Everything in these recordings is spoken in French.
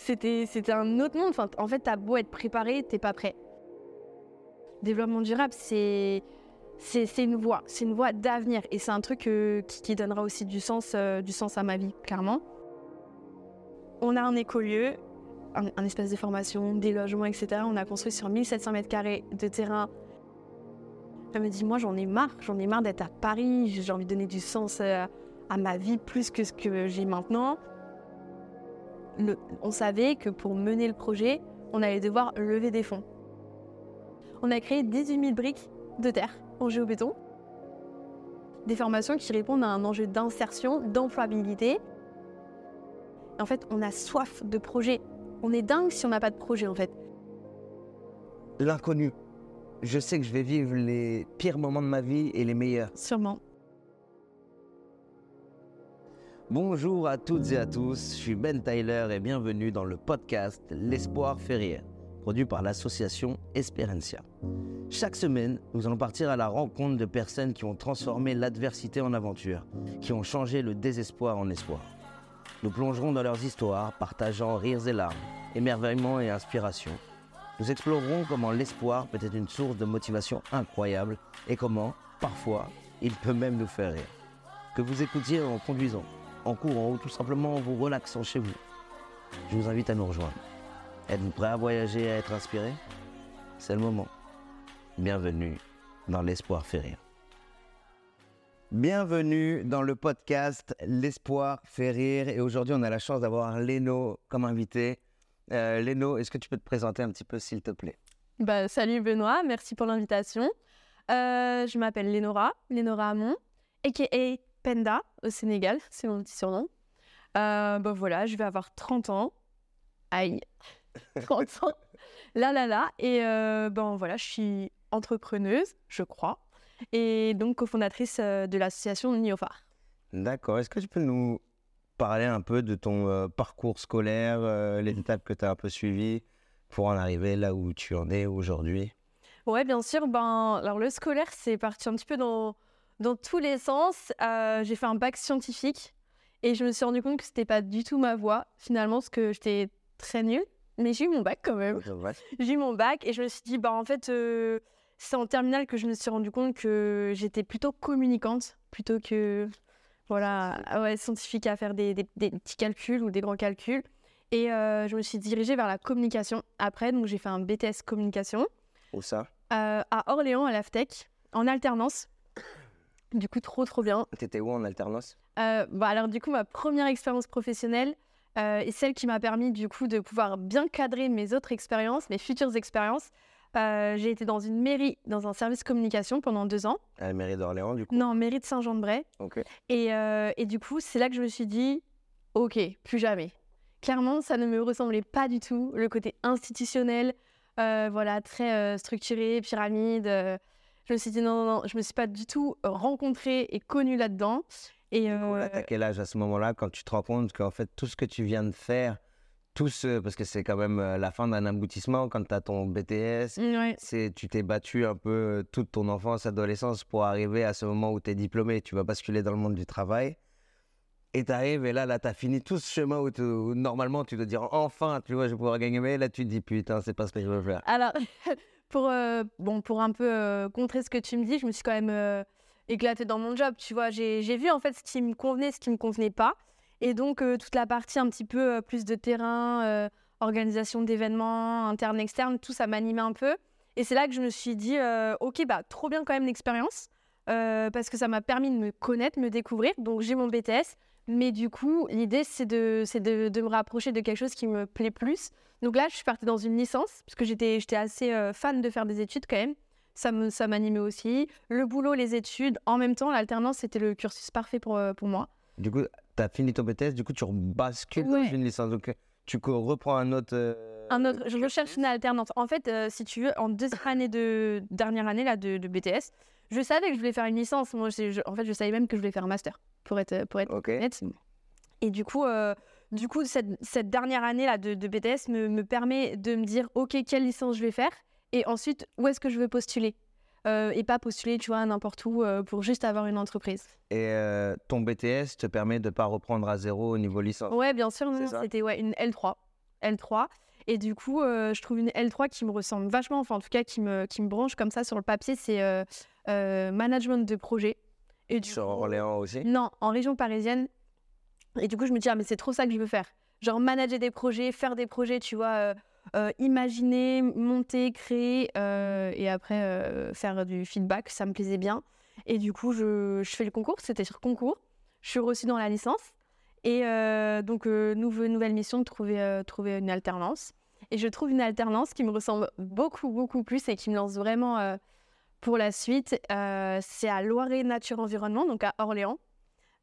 c'était, un autre monde. En fait, t'as beau être préparé, t'es pas prêt. Développement durable, c'est, une voie, c'est une voie d'avenir. Et c'est un truc euh, qui, donnera aussi du sens, euh, du sens à ma vie, clairement. On a un écolieu, un, un espace de formation, des logements, etc. On a construit sur 1700 mètres carrés de terrain. Elle me dit, moi j'en ai marre, j'en ai marre d'être à Paris, j'ai envie de donner du sens euh, à ma vie plus que ce que j'ai maintenant. Le- on savait que pour mener le projet, on allait devoir lever des fonds. On a créé 18 000 briques de terre en géobéton. Des formations qui répondent à un enjeu d'insertion, d'employabilité. En fait, on a soif de projet. On est dingue si on n'a pas de projet, en fait. L'inconnu. Je sais que je vais vivre les pires moments de ma vie et les meilleurs. Sûrement. Bonjour à toutes et à tous, je suis Ben Tyler et bienvenue dans le podcast L'espoir fait rire, produit par l'association Esperencia. Chaque semaine, nous allons partir à la rencontre de personnes qui ont transformé l'adversité en aventure, qui ont changé le désespoir en espoir. Nous plongerons dans leurs histoires, partageant rires et larmes, émerveillement et inspiration. Nous explorerons comment l'espoir peut être une source de motivation incroyable et comment, parfois, il peut même nous faire rire. Que vous écoutiez en conduisant, en courant ou tout simplement en vous relaxant chez vous. Je vous invite à nous rejoindre. Êtes-vous prêt à voyager à être inspiré? C'est le moment. Bienvenue dans l'Espoir fait rire. Bienvenue dans le podcast L'espoir fait rire. Et aujourd'hui, on a la chance d'avoir Léno comme invité. Euh, Léno, est-ce que tu peux te présenter un petit peu, s'il te plaît? Bah, salut Benoît, merci pour l'invitation. Euh, je m'appelle Lénora, Lénora Hamon, a.k.a. Penda au Sénégal, c'est mon petit surnom. Euh, bah voilà, je vais avoir 30 ans. Aïe, 30 ans. Là, là, là. Et euh, ben voilà, je suis entrepreneuse, je crois, et donc cofondatrice euh, de l'association Niofar. D'accord. Est-ce que tu peux nous parler un peu de ton euh, parcours scolaire, euh, les étapes que tu as un peu suivies pour en arriver là où tu en es aujourd'hui? Ouais, bien sûr. Ben, alors le scolaire, c'est parti un petit peu dans, dans tous les sens. Euh, j'ai fait un bac scientifique et je me suis rendu compte que c'était pas du tout ma voie finalement, parce que j'étais très nulle. Mais j'ai eu mon bac quand même. J'ai eu mon bac et je me suis dit, bah en fait, euh, c'est en terminale que je me suis rendu compte que j'étais plutôt communicante plutôt que voilà, ouais, scientifique à faire des, des- des petits calculs ou des grands calculs. Et euh, je me suis dirigée vers la communication après, donc j'ai fait un BTS communication Où ça? Euh, à Orléans, à l'AFTEC, en alternance. Du coup, trop, trop bien. T'étais où en alternance? Euh, bah, alors, du coup, ma première expérience professionnelle euh, est celle qui m'a permis, du coup, de pouvoir bien cadrer mes autres expériences, mes futures expériences. Euh, j'ai été dans une mairie, dans un service communication pendant deux ans. À la mairie d'Orléans, du coup? Non, mairie de Saint-Jean-de-Bray. Ok. Et, euh, et du coup, c'est là que je me suis dit, ok, plus jamais. Clairement, ça ne me ressemblait pas du tout. Le côté institutionnel, euh, voilà, très euh, structuré, pyramide. Je me suis dit, non, non, non, je me suis pas du tout euh, rencontrée et connue là-dedans. Et euh, t'as quel âge à ce moment-là quand tu te rends compte qu'en fait, tout ce que tu viens de faire, tout ce... parce que c'est quand même euh, la fin d'un aboutissement quand tu as ton BTS, ouais, c'est tu t'es battu un peu euh, toute ton enfance, adolescence pour arriver à ce moment où tu es diplômé, tu vas basculer dans le monde du travail. Et tu arrives et là, là, tu as fini tout ce chemin où normalement tu dois dire enfin, tu vois, je vais pouvoir gagner. Mais là, tu te dis putain, c'est pas ce que je veux faire. Alors, pour, euh, bon, pour un peu euh, contrer ce que tu me dis, je me suis quand même euh, éclatée dans mon job. Tu vois, j'ai vu en fait ce qui me convenait, ce qui me convenait pas. Et donc, toute la partie un petit peu plus de terrain, organisation d'événements, interne, externe, tout ça m'animait un peu. Et c'est là que je me suis dit, ok, bah, trop bien quand même l'expérience. parce que ça m'a permis de me connaître, me découvrir. Donc, j'ai mon BTS. Mais du coup, l'idée, c'est de, de, de me rapprocher de quelque chose qui me plaît plus. Donc là, je suis partie dans une licence, parce que j'étais, j'étais assez euh, fan de faire des études quand même. Ça, me, ça m'animait aussi. Le boulot, les études, en même temps, l'alternance, c'était le cursus parfait pour, euh, pour moi. Du coup, tu as fini ton BTS, du coup, tu bascules Ouais. dans une licence. Donc, euh, tu reprends un autre. euh, Un autre, je recherche une alternance. En fait, euh, si tu veux, en deuxième année de dernière année là de, de BTS, je savais que je voulais faire une licence. Moi, je- en fait, je savais même que je voulais faire un master, pour être, pour être Ok. honnête. Et du coup, euh, du coup, cette, cette dernière année là de, de BTS me, me permet de me dire, ok, quelle licence je vais faire, et ensuite où est-ce que je veux postuler, Euh, et pas postuler, tu vois, n'importe où euh, pour juste avoir une entreprise. Et euh, ton BTS te permet de pas reprendre à zéro au niveau licence? Ouais, bien sûr, c'était ouais une L3. L3. Et du coup, euh, je trouve une L3 qui me ressemble vachement, enfin en tout cas qui me, qui me branche comme ça sur le papier, c'est euh, euh, management de projet. Et du Sur coup, Orléans aussi Non, en région parisienne. Et du coup, je me dis, ah, mais c'est trop ça que je veux faire. Genre manager des projets, faire des projets, tu vois, euh, euh, imaginer, monter, créer, euh, et après euh, faire du feedback, ça me plaisait bien. Et du coup, je, je fais le concours, c'était sur concours. Je suis reçue dans la licence. Et euh, donc, euh, nouveau- nouvelle mission de trouver, euh, trouver une alternance. Et je trouve une alternance qui me ressemble beaucoup, beaucoup plus et qui me lance vraiment euh, pour la suite. Euh, c'est à Loiret Nature Environnement, donc à Orléans,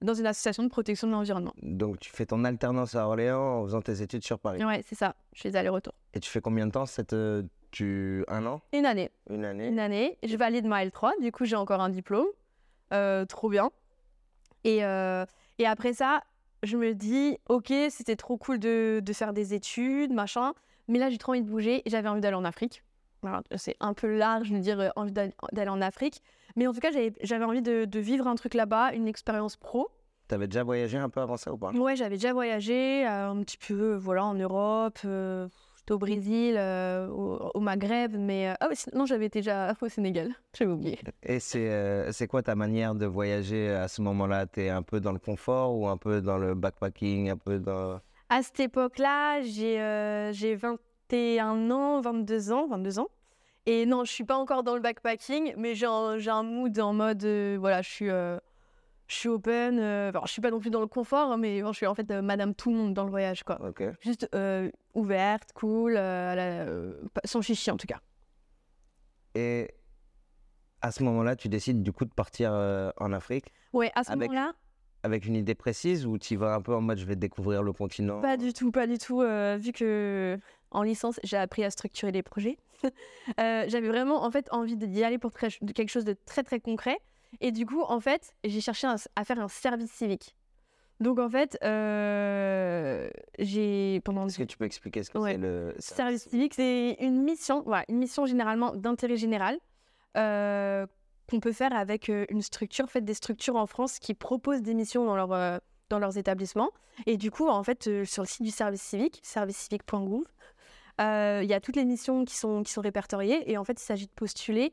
dans une association de protection de l'environnement. Donc tu fais ton alternance à Orléans en faisant tes études sur Paris. Ouais, c'est ça. Je fais des allers-retours. Et tu fais combien de temps cette euh, tu un an, Une année. une année Une année. Je valide ma L3. Du coup, j'ai encore un diplôme. Euh, trop bien. Et, et après ça, je me dis, ok, c'était trop cool de, de faire des études, machin. Mais là, j'ai trop envie de bouger et j'avais envie d'aller en Afrique. C'est un peu large de dire euh, envie d'aller en Afrique. Mais en tout cas, j'avais envie de, de vivre un truc là-bas, une expérience pro. T'avais déjà voyagé un peu avant ça ou pas? Ouais, j'avais déjà voyagé euh, un petit peu, euh, voilà, en Europe. euh, J'étais au Brésil, euh, au, au Maghreb, mais ah non, j'avais déjà au Sénégal. J'avais oublié. Et c'est quoi ta manière de voyager à ce moment-là? T'es un peu dans le confort ou un peu dans le backpacking, un peu dans À cette époque-là, j'ai euh, j'ai 21 ans, 22 ans, 22 ans. Et non, je suis pas encore dans le backpacking, mais j'ai un, mood en mode, euh, voilà, je suis, euh, je suis open. euh, enfin, je suis pas non plus dans le confort, hein, mais bon, je suis en fait euh, Madame tout le monde dans le voyage, quoi. Juste euh, ouverte, cool, à la- pas- sans chichi en tout cas. Et à ce moment-là, tu décides du coup de partir en Afrique Ouais, à ce Avec- moment-là, avec une idée précise ou tu vas un peu en mode je vais découvrir le continent? Pas du tout, pas du tout. vu que en licence, j'ai appris à structurer les projets. Euh, J'avais vraiment en fait envie d'y aller pour de quelque chose de très très concret. Et du coup, en fait, j'ai cherché à faire un service civique. Donc en fait, euh, j'ai pendant Est-ce que tu peux expliquer ce que Ouais. c'est le service civique, c'est une mission, voilà, une mission généralement d'intérêt général euh, qu'on peut faire avec une structure. En fait, des structures en France qui proposent des missions dans, leur, euh, dans leurs établissements. Et du coup, en fait, sur le site du service civique, servicecivique.gouv, il y a toutes les missions qui sont, qui sont répertoriées. Et en fait, il s'agit de postuler.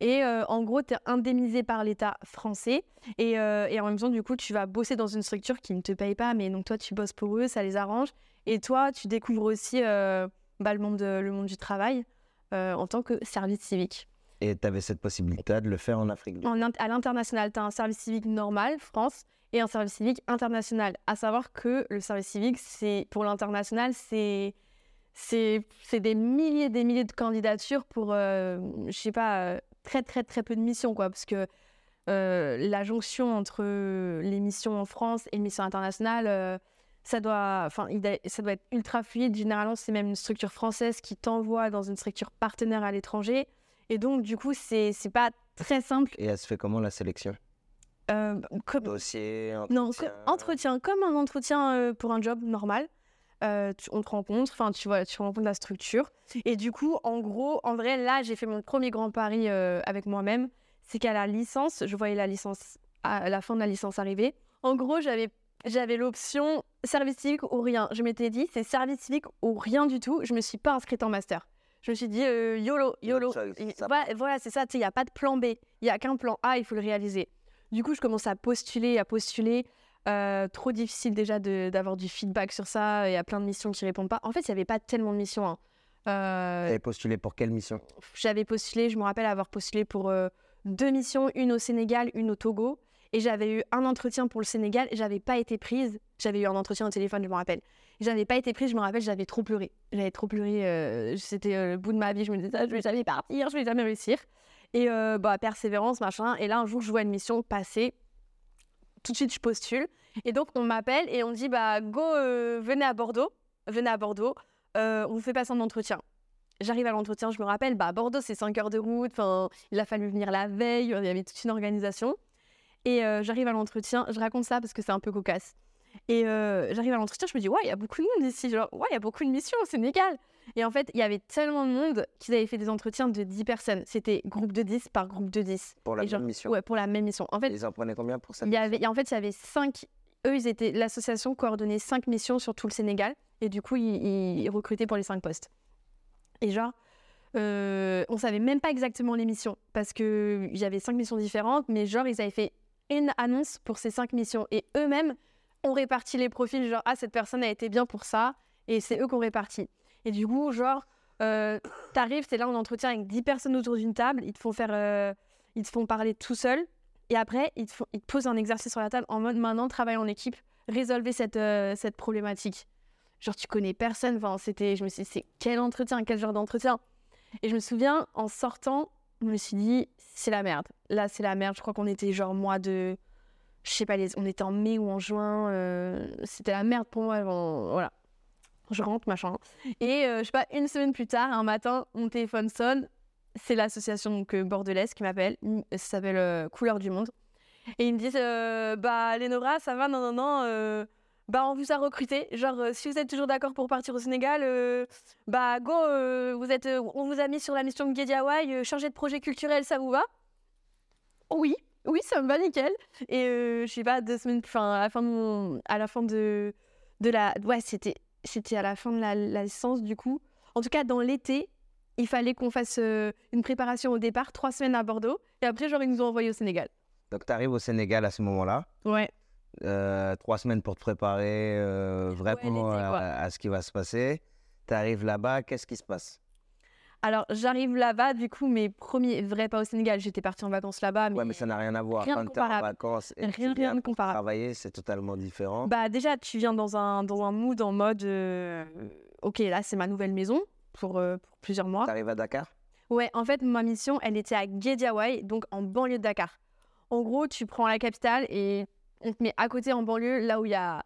Et euh, en gros, tu es indemnisé par l'État français. Et, euh, et en même temps, du coup, tu vas bosser dans une structure qui ne te paye pas. Mais donc, toi, tu bosses pour eux, ça les arrange. Et toi, tu découvres aussi euh, bah, le, monde de- le monde du travail euh, en tant que service civique. Et tu avais cette possibilité de le faire en Afrique. En à l'international, tu as un service civique normal, France, et un service civique international. À savoir que le service civique, c'est pour l'international, c'est c'est des milliers des milliers de candidatures pour, euh, je sais pas, euh, très très très peu de missions, quoi. Parce que euh, la jonction entre les missions en France et les missions internationales, euh, ça doit, ça doit être ultra fluide. Généralement, c'est même une structure française qui t'envoie dans une structure partenaire à l'étranger. Et donc, du coup, c'est pas très simple. Et elle se fait comment la sélection? Comme- Dossier, non, entretien co- entretien, comme un entretien pour un job normal. Euh, tu- on te rencontre, enfin, tu vois, tu rencontres la structure. Et du coup, en gros, en vrai, là, j'ai fait mon premier grand pari euh, avec moi-même. C'est qu'à la licence, je voyais la licence, à la fin de la licence arriver. En gros, j'avais j'avais l'option service civique ou rien. Je m'étais dit, c'est service civique ou rien du tout. Je me suis pas inscrite en master. Je me suis dit, euh, YOLO, YOLO. ça- ça voilà, voilà, c'est ça, il n'y a pas de plan B. Il n'y a qu'un plan A, il faut le réaliser. Du coup, je commence à postuler, à postuler. Euh, trop difficile déjà d'avoir du feedback sur ça. Il y a plein de missions qui répondent pas. En fait, il n'y avait pas tellement de missions. hein. Euh, T'avais postulé pour quelle mission? j'avais postulé, je me rappelle avoir postulé pour euh, deux missions, une au Sénégal, une au Togo. Et j'avais eu un entretien pour le Sénégal et j'avais pas été prise. J'avais eu un entretien au téléphone, je me rappelle. J'avais pas été prise, je me rappelle, j'avais trop pleuré. J'avais trop pleuré, euh, c'était le bout de ma vie. Je me disais, ah, je vais jamais partir, je vais jamais réussir. Et bah, persévérance, machin. Et là, un jour, je vois une mission passer. Tout de suite, je postule. Et donc, on m'appelle et on dit, bah, go, euh, venez à Bordeaux. Venez à Bordeaux. Euh, on vous fait passer un entretien. J'arrive à l'entretien, je me rappelle, bah, Bordeaux, c'est 5 heures de route. Enfin, il a fallu venir la veille, il y avait toute une organisation. Et euh, j'arrive à l'entretien, je raconte ça parce que c'est un peu cocasse. Et j'arrive à l'entretien, je me dis, ouais, il y a beaucoup de monde ici. Genre, ouais, il y a beaucoup de missions au Sénégal. Et en fait, il y avait tellement de monde qu'ils avaient fait des entretiens de 10 personnes. C'était groupe de 10 par groupe de 10. Pour la Et genre- même mission Ouais, pour la même mission. En fait, Ils en prenaient combien pour ça y avait, et en fait, il y avait cinq. Eux, ils étaient l'association coordonnait cinq missions sur tout le Sénégal. Et du coup, ils, ils recrutaient pour les cinq postes. Et genre, euh, on savait même pas exactement les missions parce que j'avais cinq missions différentes, mais genre, ils avaient fait une annonce pour ces cinq missions et eux-mêmes ont réparti les profils. Genre, ah, cette personne a été bien pour ça et c'est eux qui ont réparti. Et du coup, genre, euh, t'arrives, t'es là en entretien avec 10 personnes autour d'une table, ils te font faire, euh, ils te font parler tout seul, et après, ils te, posent un exercice sur la table en mode maintenant, travaille en équipe, résolvez cette, euh, cette problématique. Genre, tu connais personne, enfin, c'était, je me suis dit, c'est quel entretien, quel genre d'entretien? Et je me souviens, en sortant, je me suis dit, c'est la merde. Là, c'est la merde. Je crois qu'on était genre mois de, je sais pas, les... on était en mai ou en juin, euh, c'était la merde pour moi. voilà. Je rentre, machin. Et euh, je sais pas, une semaine plus tard, un matin, mon téléphone sonne. C'est l'association euh, bordelaise qui m'appelle. Ça s'appelle euh, Couleur du Monde. Et ils me disent euh, Bah, Lénora, ça va Non, non, non. bah, on vous a recruté. Genre, si vous êtes toujours d'accord pour partir au Sénégal, bah, go, vous êtes, on vous a mis sur la mission de Guédiawaye, chargé de projet culturel, ça vous va? Oui, oui, ça me va nickel. Et je sais pas, deux semaines, enfin, à à la fin de, de la. Ouais, c'était c'était à la fin de la, la licence du coup. En tout cas, dans l'été, il fallait qu'on fasse euh, une préparation au départ, trois semaines à Bordeaux, et après, genre, ils nous ont envoyés au Sénégal. Donc, tu arrives au Sénégal à ce moment-là. Ouais. euh, trois semaines pour te préparer euh, vraiment à ce qui va se passer. Tu arrives là-bas, qu'est-ce qui se passe? Alors, j'arrive là-bas, du coup, mes premiers vrais pas au Sénégal, j'étais partie en vacances là-bas, mais, Ouais, mais ça n'a rien à voir. rien de Quand tu es en comparable. vacances et rien, de comparable. travailler, c'est totalement différent. Bah, déjà, tu viens dans un, dans un mood en mode euh, Ok, là, c'est ma nouvelle maison pour, euh, pour plusieurs mois. tu arrives à Dakar? Ouais, en fait, ma mission, elle était à Guédiawaye, donc en banlieue de Dakar. En gros, tu prends la capitale et on te met à côté en banlieue, là où il y a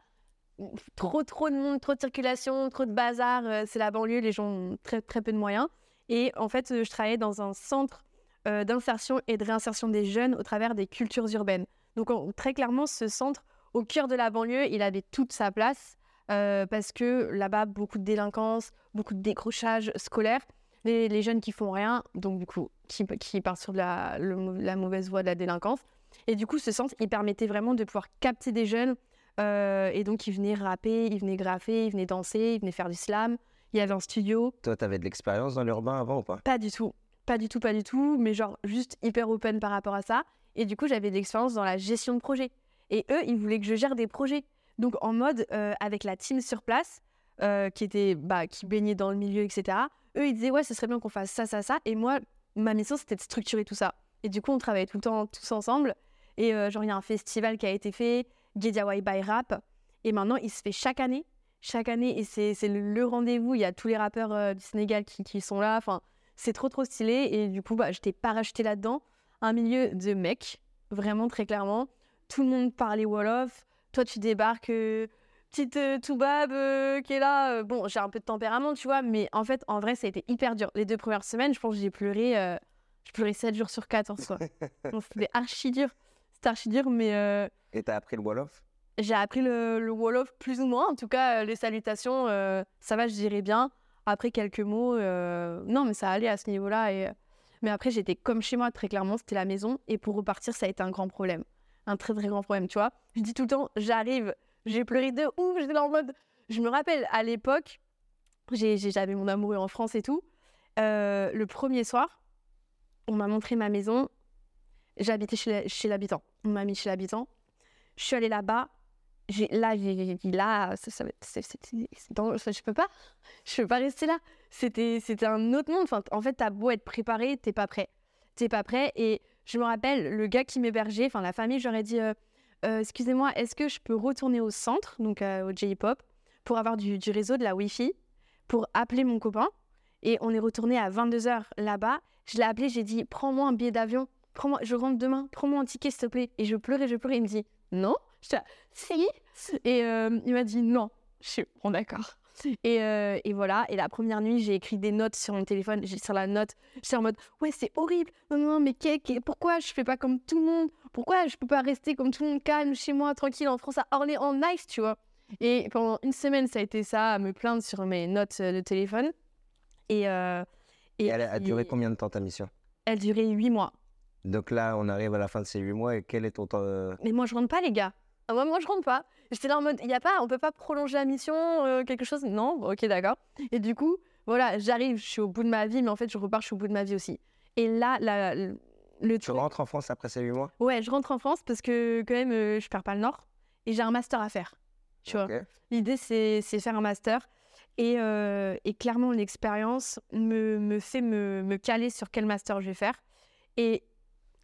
trop, trop de monde, trop de circulation, trop de bazar. euh, c'est la banlieue, les gens ont très, très peu de moyens. Et en fait, euh, je travaillais dans un centre euh, d'insertion et de réinsertion des jeunes au travers des cultures urbaines. Donc, très clairement, ce centre, au cœur de la banlieue, il avait toute sa place euh, parce que là-bas, beaucoup de délinquance, beaucoup de décrochage scolaire les, jeunes qui font rien, donc du coup, qui, partent sur la, mauvaise voie de la délinquance. Et du coup, ce centre, il permettait vraiment de pouvoir capter des jeunes. et donc, ils venaient rapper, ils venaient graffer, ils venaient danser, ils venaient faire du slam. Il y avait un studio. Toi, tu avais de l'expérience dans l'urbain avant ou pas? Pas du tout. Pas du tout, pas du tout. Mais genre, juste hyper open par rapport à ça. Et du coup, j'avais de l'expérience dans la gestion de projet. Et eux, ils voulaient que je gère des projets. Donc, en mode, euh, avec la team sur place, euh, qui était, bah, qui baignait dans le milieu, etc. Eux, ils disaient, ouais, ce serait bien qu'on fasse ça, ça, ça. Et moi, ma mission, c'était de structurer tout ça. Et du coup, on travaillait tout le temps tous ensemble. Et euh, genre, il y a un festival qui a été fait, Guédiawaye by Rap. Et maintenant, il se fait chaque année. Chaque année. Et c'est c'est le, rendez-vous. Il y a tous les rappeurs euh, du Sénégal qui, qui sont là. Enfin, c'est trop, trop stylé. Et du coup, bah, j'étais parachutée là-dedans. Un milieu de mecs, vraiment très clairement. Tout le monde parlait Wolof. Toi, tu débarques, euh, petite euh, Toubab qui est là. Bon, j'ai un peu de tempérament, tu vois. Mais en fait, en vrai, ça a été hyper dur. Les deux premières semaines, je pense que j'ai pleuré. je pleurais 7 jours sur 14, quoi. Donc, C'était archi dur. C'était archi dur, mais Et tu as appris le Wolof? J'ai appris le, le Wolof plus ou moins. En tout cas, euh, les salutations, euh, ça va, je dirais bien. Après quelques mots, euh, non, mais ça allait à ce niveau-là. Et... Mais après, j'étais comme chez moi, très clairement, c'était la maison. Et pour repartir, ça a été un grand problème. Un très, très grand problème, tu vois. Je dis tout le temps, j'arrive, j'ai pleuré de ouf. J'étais là en mode. Je me rappelle, à l'époque, j'avais mon amoureux en France et tout. Euh, le premier soir, on m'a montré ma maison. J'habitais chez l'habitant. On m'a mis chez l'habitant. Je suis allée là-bas. Là, j'ai là, ça, je peux pas. Je peux pas rester là. C'était c'était un autre monde. En fait, t'as beau être préparé, t'es pas prêt. T'es pas prêt. Et je me rappelle, le gars qui m'hébergeait, enfin la famille, j'aurais dit euh, Euh, excusez-moi, est-ce que je peux retourner au centre, donc euh, au J-pop, pour avoir du, du réseau, de la Wi-Fi, pour appeler mon copain? Et on est retourné à 22h là-bas. Je l'ai appelé, j'ai dit prends-moi un billet d'avion, prends-moi, je rentre demain, prends-moi un ticket s'il te plaît. Et je pleurais, je pleurais. Il me dit non. J'étais là, si. Et euh, il m'a dit non. Je suis bon, d'accord. Et, euh, et voilà. Et la première nuit, j'ai écrit des notes sur mon téléphone. J'ai sur la note, j'étais en mode ouais, c'est horrible. Non, non, mais qu'est- qu'est- pourquoi je fais pas comme tout le monde? Pourquoi je peux pas rester comme tout le monde calme chez moi, tranquille en France, à Orléans, nice, tu vois? Et pendant une semaine, ça a été ça, à me plaindre sur mes notes euh, de téléphone. Et, euh, Et elle a duré combien de temps ta mission? Elle durait huit mois. Donc là, on arrive à la fin de ces huit mois et quel est ton temps euh, Mais moi, je rentre pas, les gars. Ah, moi, moi, je rentre pas. J'étais là en mode, il y a pas, on peut pas prolonger la mission, euh, quelque chose? Non, ok, d'accord. Et du coup, voilà, j'arrive, je suis au bout de ma vie, mais en fait, je repars, je suis au bout de ma vie aussi. Et là, la- le le Tu truc- rentres en France après ces huit mois? Ouais, je rentre en France parce que quand même, euh, je perds pas le nord et j'ai un master à faire. Tu vois. L'idée, c'est c'est faire un master. Et, euh, et clairement, l'expérience me, me fait me, me caler sur quel master je vais faire. Et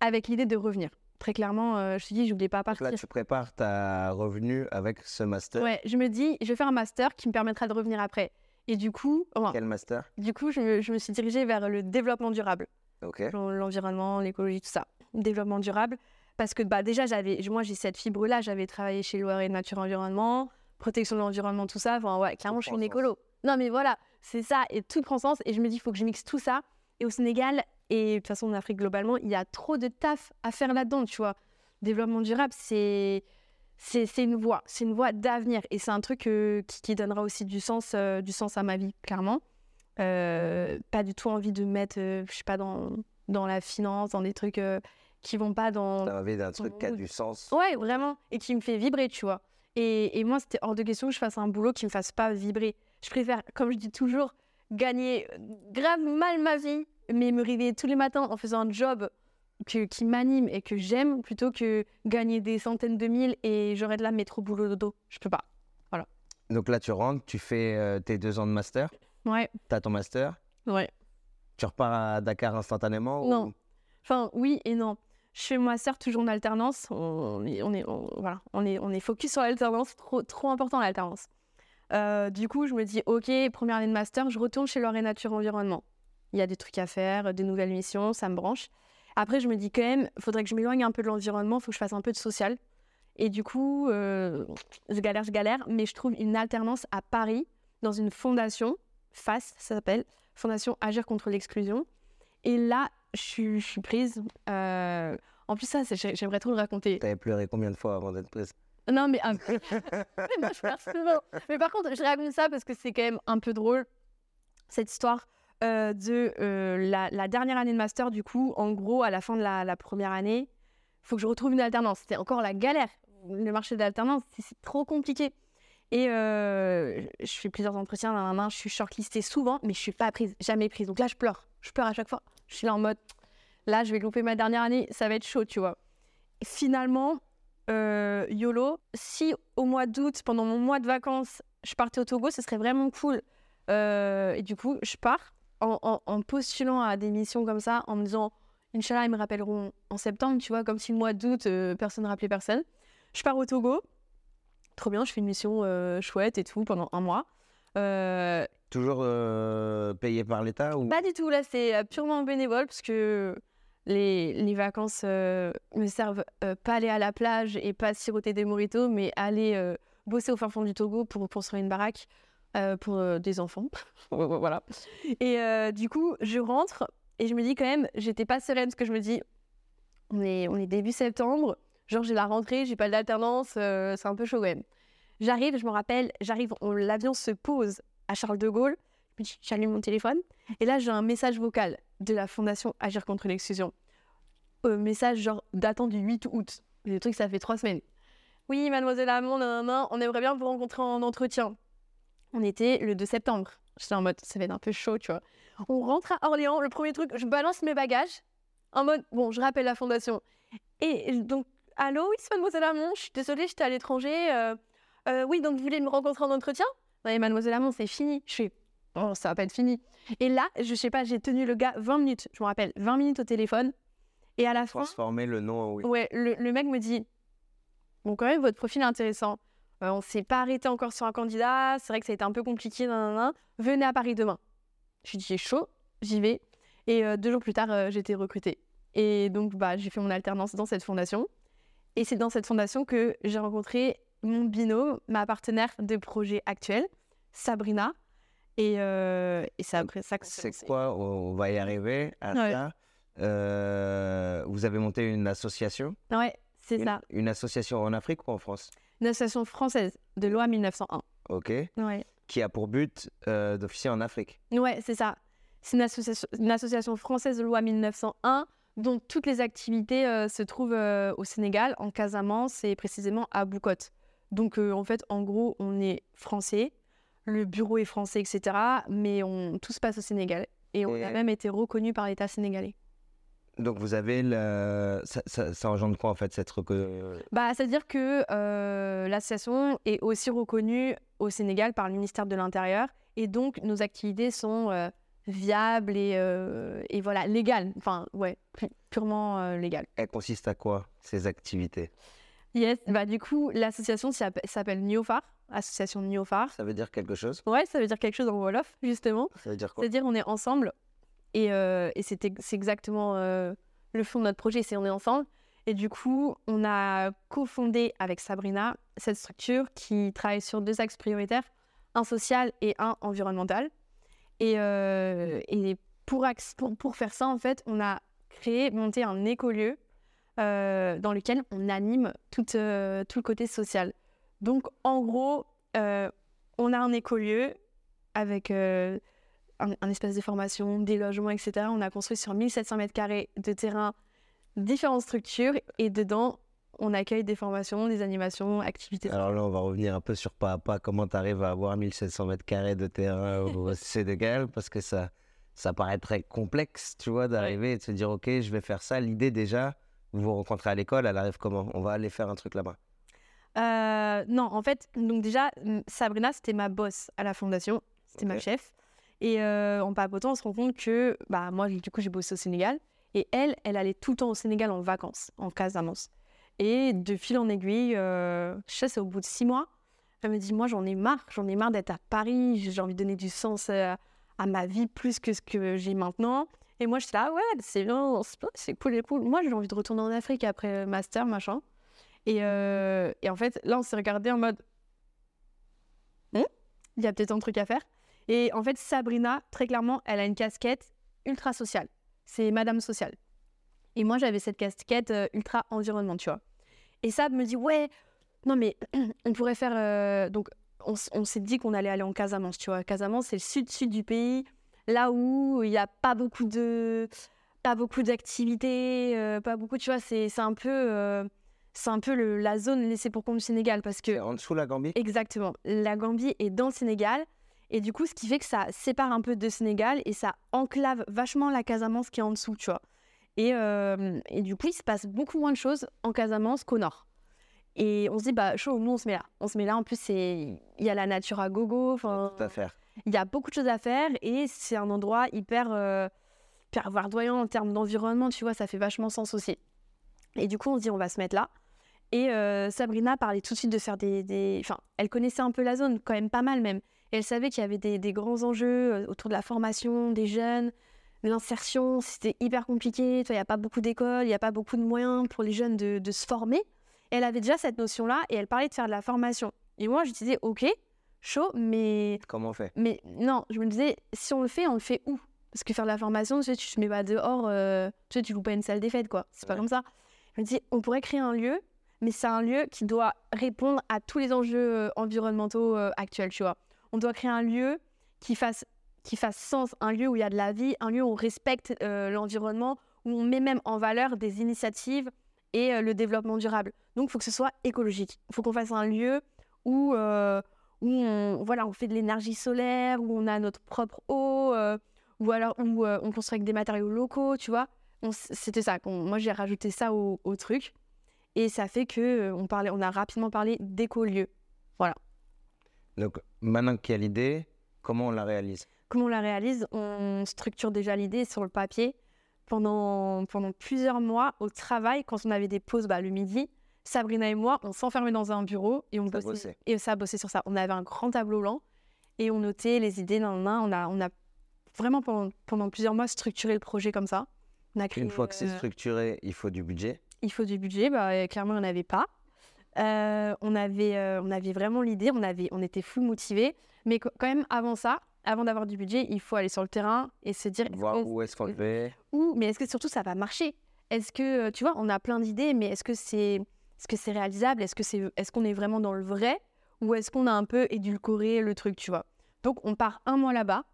avec l'idée de revenir. Très clairement, euh, je te dis, je voulais pas partir. là, tu prépares ta revenu avec ce master. Ouais, je me dis, je vais faire un master qui me permettra de revenir après. Et du coup, enfin, Quel master? du coup je, me- je me suis dirigée vers le développement durable. Ok. L'en- l'environnement, l'écologie, tout ça. Développement durable. Parce que bah, déjà, j'avais, moi, j'ai cette fibre-là. J'avais travaillé chez Loire et Nature Environnement, protection de l'environnement, tout ça. Enfin, ouais, clairement, je suis une sens. écolo. Non, mais voilà, c'est ça. Et tout prend sens. Et je me dis, il faut que je mixe tout ça. Et au Sénégal, et de toute façon, en Afrique globalement, il y a trop de taf à faire là-dedans, tu vois. Développement durable, c'est. C'est une voie, c'est une voie d'avenir et c'est un truc euh, qui, qui donnera aussi du sens, euh, du sens à ma vie, clairement. Euh, pas du tout envie de mettre, je sais pas, dans, dans la finance, dans des trucs qui vont pas dans. T'as envie d'un truc qui a du sens. Ouais, vraiment, et qui me fait vibrer, tu vois. Et, et moi, c'était hors de question que je fasse un boulot qui me fasse pas vibrer. Je préfère, comme je dis toujours, gagner grave mal ma vie, mais me réveiller tous les matins en faisant un job que, qui m'anime et que j'aime, plutôt que gagner des centaines de mille et j'aurais de la métro boulot dodo. Je peux pas. Donc là, tu rentres, tu fais euh, tes deux ans de master, Ouais, tu as ton master, ouais. tu repars à Dakar instantanément ou- Non. Enfin, oui et non. Je fais ma sœur toujours en alternance. On est, on est, on- voilà, on est, on est focus sur l'alternance. Trop, trop important l'alternance. Euh, du coup, je me dis, ok, première année de master, je retourne chez et Nature Environnement. Il y a des trucs à faire, des nouvelles missions, ça me branche. Après, je me dis quand même, faudrait que je m'éloigne un peu de l'environnement, il faut que je fasse un peu de social. Et du coup, euh, je galère, je galère, mais je trouve une alternance à Paris dans une fondation, FAS, ça s'appelle, Fondation Agir contre l'exclusion. Et là, je suis, je suis prise. Euh, En plus, ça, j'aimerais trop le raconter. T'avais pleuré combien de fois avant d'être prise? Non, mais, mais moi, je pleure souvent. Mais par contre, je raconte ça parce que c'est quand même un peu drôle, cette histoire euh, de euh, la, dernière année de master. Du coup, en gros, à la fin de la, première année, il faut que je retrouve une alternance. C'était encore la galère. Le marché de l'alternance, c'est- trop compliqué. Et euh, je fais plusieurs entretiens, nan, nan, nan, je suis shortlistée souvent, mais je suis pas prise, jamais prise. Donc là, je pleure. Je pleure à chaque fois. Je suis là en mode, là, je vais louper ma dernière année, ça va être chaud, tu vois. Finalement, YOLO, si au mois d'août, pendant mon mois de vacances, je partais au Togo, ce serait vraiment cool. Et du coup, je pars en, en- en postulant à des missions comme ça, en me disant, Inch'Allah, ils me rappelleront en septembre, tu vois, comme si le mois d'août, euh, personne ne rappelait personne. Je pars au Togo, trop bien, je fais une mission euh, chouette et tout pendant un mois. Euh, Toujours payé par l'État ou? Pas du tout, là, c'est purement bénévole parce que les, les vacances me servent pas aller à la plage et pas siroter des moritos, mais aller bosser au fin fond du Togo pour construire une baraque euh, pour euh, des enfants. voilà. Et euh, du coup, je rentre et je me dis quand même, j'étais pas sereine parce que je me dis, on est, début septembre, genre j'ai la rentrée, j'ai pas d'alternance, euh, c'est un peu chaud quand même. J'arrive, je me rappelle, j'arrive, on- l'avion se pose à Charles de Gaulle. J'allume mon téléphone et là j'ai un message vocal de la Fondation Agir contre l'exclusion. Message genre datant du 8 août. Le truc, ça fait trois semaines. Oui, mademoiselle nanana, on aimerait bien vous rencontrer en entretien. On était le 2 septembre. J'étais en mode, ça va être un peu chaud, tu vois. On rentre à Orléans, le premier truc, je balance mes bagages en mode, bon, je rappelle la Fondation. Et donc, allô, oui, c'est mademoiselle Hamon, je suis désolée, j'étais à l'étranger. euh, euh, oui, donc vous voulez me rencontrer en entretien? Oui, mademoiselle Hamon, c'est fini. Je fais, oh, ça va pas être fini. Et là, je sais pas, j'ai tenu le gars 20 minutes, je me rappelle, 20 minutes au téléphone. Et à la fin, transformer le nom en oui ouais, le, le mec me dit, bon, quand même, votre profil est intéressant. Euh, on s'est pas arrêté encore sur un candidat, c'est vrai que ça a été un peu compliqué, venez à Paris demain. Je lui dis, chaud, j'y vais. Et euh, deux jours plus tard, euh, j'ai été recrutée. Et donc, bah, j'ai fait mon alternance dans cette fondation. Et c'est dans cette fondation que j'ai rencontré mon binôme, ma partenaire de projet actuel, Sabrina. Et, euh, et c'est après ça que C'est quoi On va y arriver à Ouais. ça. Euh, vous avez monté une association? Ouais, c'est ça. une association en Afrique ou en France? Une association française de loi 1901. Ok. Ouais. Qui a pour but euh, d'officier en Afrique. Ouais, c'est ça. C'est une association, une association française de loi 1901 Donc toutes les activités euh, se trouvent euh, au Sénégal, en Casamance et précisément à Boucotte. Donc euh, en fait, en gros, on est français, le bureau est français, etc. Mais on, tout se passe au Sénégal. Et on Et- a même été reconnu par l'État sénégalais. Donc vous avez le... ça, ça, ça engendre quoi en fait cette reco- Bah, C'est-à-dire que euh, l'association est aussi reconnue au Sénégal par le ministère de l'Intérieur. Et donc nos activités sont euh, viables et, euh, et voilà, légales. Enfin, ouais, pu- purement légales. Elle consiste à quoi ces activités? Yes, bah du coup, l'association s'app- s'appelle Niofar, association Niofar. Ça veut dire quelque chose? Ouais, ça veut dire quelque chose en Wolof, justement. Ça veut dire quoi? C'est-à-dire, on est ensemble. Et, euh, et c'est exactement euh, le fond de notre projet, c'est on est ensemble. Et du coup, on a cofondé avec Sabrina cette structure qui travaille sur deux axes prioritaires, un social et un environnemental. Et, euh, pour, faire ça, en fait, on a créé, monté un écolieu euh, dans lequel on anime tout, tout le côté social. Donc, en gros, on a un écolieu avec un, un espace de formation, des logements, etc. On a construit sur 1700 mètres carrés de terrain différentes structures et dedans, on accueille des formations, des animations, activités. Alors là, on va revenir un peu sur pas à pas comment tu arrives à avoir 1700 mètres carrés de terrain au Sénégal parce que ça, ça paraît très complexe, tu vois, d'arriver et de se dire, OK, je vais faire ça. L'idée déjà, vous vous rencontrez à l'école, elle arrive comment? On va aller faire un truc là-bas? Euh, non, en fait, donc déjà, Sabrina, c'était ma boss à la fondation, c'était ma chef. Et euh, en papotant, on se rend compte que bah, moi, du coup, j'ai bossé au Sénégal. Et elle, elle allait tout le temps au Sénégal en vacances, en Casamance. Et de fil en aiguille, euh, je sais, c'est au bout de six mois, elle me dit Moi, j'en ai marre, j'en ai marre d'être à Paris, j'ai envie de donner du sens euh, à ma vie plus que ce que j'ai maintenant. Et moi, j'étais là, Ah ouais, c'est bien, c'est bien, c'est cool cool. Moi, j'ai envie de retourner en Afrique après le master, machin. Et, euh, et en fait, là, on s'est regardé en mode Hmm, il y a peut-être un truc à faire? Et en fait, Sabrina, très clairement, elle a une casquette ultra sociale. C'est Madame Sociale. Et moi, j'avais cette casquette euh, ultra environnement, tu vois. Et Sab me dit, ouais, non, mais on pourrait faire. euh, Donc, on, s'est dit qu'on allait aller en Casamance, tu vois. Casamance, c'est le sud-sud du pays, là où il n'y a pas beaucoup de. Pas beaucoup d'activités, euh, pas beaucoup, tu vois, c'est un peu. c'est un peu le- la zone laissée pour compte du Sénégal parce que en dessous la Gambie? Exactement. La Gambie est dans le Sénégal. Et du coup, ce qui fait que ça sépare un peu de Sénégal et ça enclave vachement la Casamance qui est en dessous, tu vois. Et, euh, et du coup, il se passe beaucoup moins de choses en Casamance qu'au nord. Et on se dit, bah, chaud, nous, on se met là. On se met là. En plus, il y a la nature à gogo. enfin, Tout à faire. il y a beaucoup de choses à faire et c'est un endroit hyper, euh, hyper verdoyant en termes d'environnement, tu vois, ça fait vachement sens aussi. Et du coup, on se dit, on va se mettre là. Et euh, Sabrina parlait tout de suite de faire des, des- Enfin, elle connaissait un peu la zone, quand même pas mal même. Et elle savait qu'il y avait des, des grands enjeux euh, autour de la formation des jeunes, de l'insertion, c'était hyper compliqué. Il n'y a pas beaucoup d'écoles, il n'y a pas beaucoup de moyens pour les jeunes de, de se former. Et elle avait déjà cette notion-là et elle parlait de faire de la formation. Et moi, je disais, ok, chaud, mais Comment on fait? mais non, je me disais, si on le fait, on le fait où? Parce que faire de la formation, tu sais, tu te mets pas dehors, euh, tu sais, tu loues pas une salle des fêtes, quoi. C'est pas comme ça. Je me dis, on pourrait créer un lieu, mais c'est un lieu qui doit répondre à tous les enjeux euh, environnementaux euh, actuels, tu vois. On doit créer un lieu qui fasse, qui fasse sens, un lieu où il y a de la vie, un lieu où on respecte euh, l'environnement, où on met même en valeur des initiatives et euh, le développement durable. Donc, il faut que ce soit écologique. Il faut qu'on fasse un lieu où, euh, où on, voilà, on fait de l'énergie solaire, où on a notre propre eau, ou alors où on construit avec des matériaux locaux, tu vois. C'était ça. Moi, j'ai rajouté ça au, truc. Et ça fait que on, parlait, on a rapidement parlé d'écolieu. Donc maintenant qu'il y a l'idée, comment on la réalise? Comment on la réalise? On structure déjà l'idée sur le papier. Pendant, pendant plusieurs mois, au travail, quand on avait des pauses bah, le midi, Sabrina et moi, on s'enfermait dans un bureau et on Ça bossait, bossait. Et ça bossait sur ça. On avait un grand tableau blanc et on notait les idées d'un d'un. On a, on a vraiment pendant, pendant plusieurs mois structuré le projet comme ça. On a créé, Une fois que c'est euh, structuré, il faut du budget. il faut du budget, bah, clairement, on n'en avait pas. Euh, on, avait, euh, on avait vraiment l'idée, on, avait, on était full motivés. Mais qu- quand même, avant ça, avant d'avoir du budget, il faut aller sur le terrain et se dire Voir qu'on- où est-ce qu'on fait. où, mais est-ce que surtout ça va marcher? Est-ce que, euh, tu vois, on a plein d'idées, mais est-ce que c'est est-ce que c'est réalisable? Est-ce que c'est est-ce qu'on est vraiment dans le vrai? Ou est-ce qu'on a un peu édulcoré le truc, tu vois? Donc on part un mois là-bas.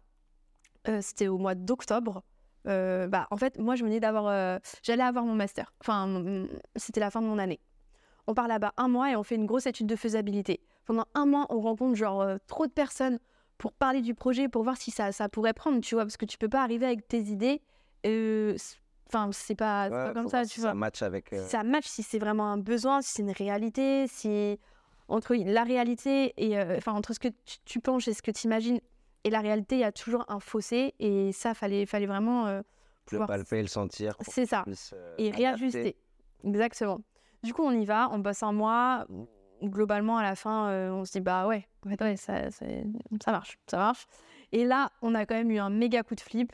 Euh, C'était au mois d'octobre euh, bah, en fait, moi, je venais d'avoir. euh, J'allais avoir mon master. Enfin, c'était la fin de mon année. On part là-bas un mois et on fait une grosse étude de faisabilité. Pendant un mois, on rencontre genre euh, trop de personnes pour parler du projet, pour voir si ça, ça pourrait prendre, tu vois, parce que tu peux pas arriver avec tes idées. euh, Enfin, c'est pas, Ouais, pas comme ça, tu si vois Ça match avec. euh, si ça match, si c'est vraiment un besoin, si c'est une réalité, si entre la réalité et euh, enfin entre ce que tu, tu penses et ce que tu imagines et la réalité, il y a toujours un fossé et ça fallait fallait vraiment euh, le palper, le sentir. c'est ça euh, et adapter. réajuster. Exactement. Du coup, on y va, on bosse un mois. Globalement, à la fin, euh, on se dit bah ouais, ouais, ça, c'est- ça marche, ça marche. Et là, on a quand même eu un méga coup de flip.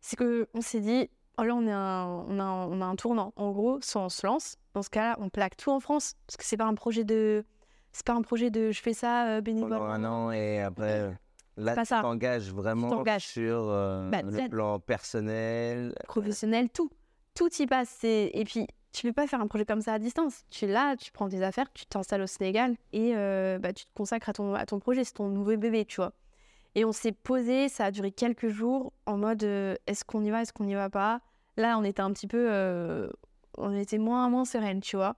C'est que on s'est dit, oh là, on, est un, on, a un, on a un tournant. En gros, soit on se lance, dans ce cas-là, on plaque tout en France, parce que c'est pas un projet de, c'est pas un projet de, je fais ça euh, bénévolement. Pendant un an et après, euh, là, tu ça. t'engages vraiment t'engages. sur euh, Bah, le plan personnel. professionnel, tout. Tout y passe. Et puis, tu peux pas faire un projet comme ça à distance. Tu es là, tu prends tes affaires, tu t'installes au Sénégal et euh, bah, tu te consacres à ton, à ton projet. C'est ton nouveau bébé, tu vois. Et on s'est posé, ça a duré quelques jours en mode euh, est-ce qu'on y va, est-ce qu'on n'y va pas? Là, on était un petit peu. euh, on était moins, moins sereine, tu vois.